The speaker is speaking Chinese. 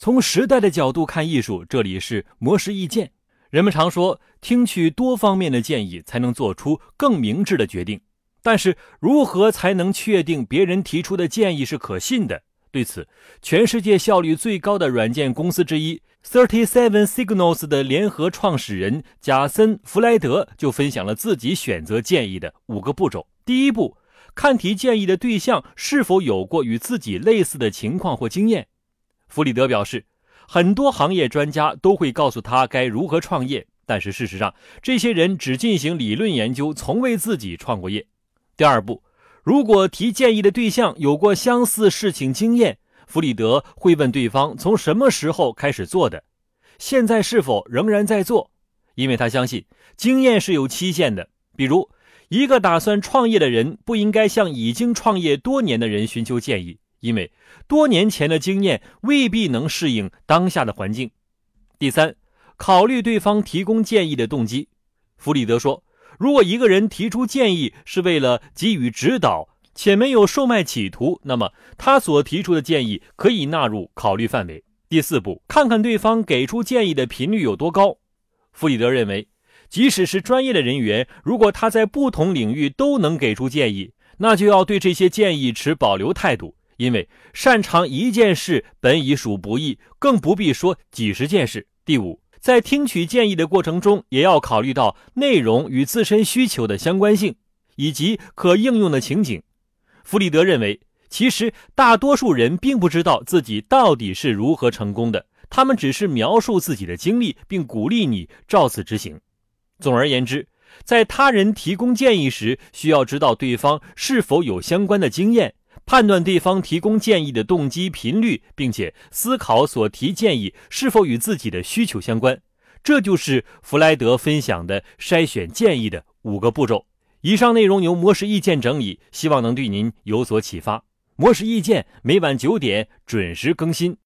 从时代的角度看艺术，这里是魔石意见。人们常说，听取多方面的建议，才能做出更明智的决定。但是，如何才能确定别人提出的建议是可信的？对此，全世界效率最高的软件公司之一 Thirty Seven Signals 的联合创始人贾森·弗莱德就分享了自己选择建议的五个步骤。第一步，看提建议的对象是否有过与自己类似的情况或经验。弗里德表示，很多行业专家都会告诉他该如何创业，但是事实上，这些人只进行理论研究，从未自己创过业。第二步，如果提建议的对象有过相似事情经验，弗里德会问对方从什么时候开始做的，现在是否仍然在做，因为他相信经验是有期限的。比如，一个打算创业的人不应该向已经创业多年的人寻求建议。因为多年前的经验未必能适应当下的环境。第三，考虑对方提供建议的动机。弗里德说，如果一个人提出建议是为了给予指导，且没有售卖企图，那么他所提出的建议可以纳入考虑范围。第四步，看看对方给出建议的频率有多高。弗里德认为，即使是专业的人员，如果他在不同领域都能给出建议，那就要对这些建议持保留态度。因为擅长一件事本已属不易，更不必说几十件事。第五，在听取建议的过程中，也要考虑到内容与自身需求的相关性，以及可应用的情景。弗里德认为，其实大多数人并不知道自己到底是如何成功的，他们只是描述自己的经历，并鼓励你照此执行。总而言之，在他人提供建议时，需要知道对方是否有相关的经验。判断对方提供建议的动机频率，并且思考所提建议是否与自己的需求相关，这就是弗莱德分享的筛选建议的五个步骤。以上内容由模式意见整理，希望能对您有所启发。模式意见每晚九点准时更新。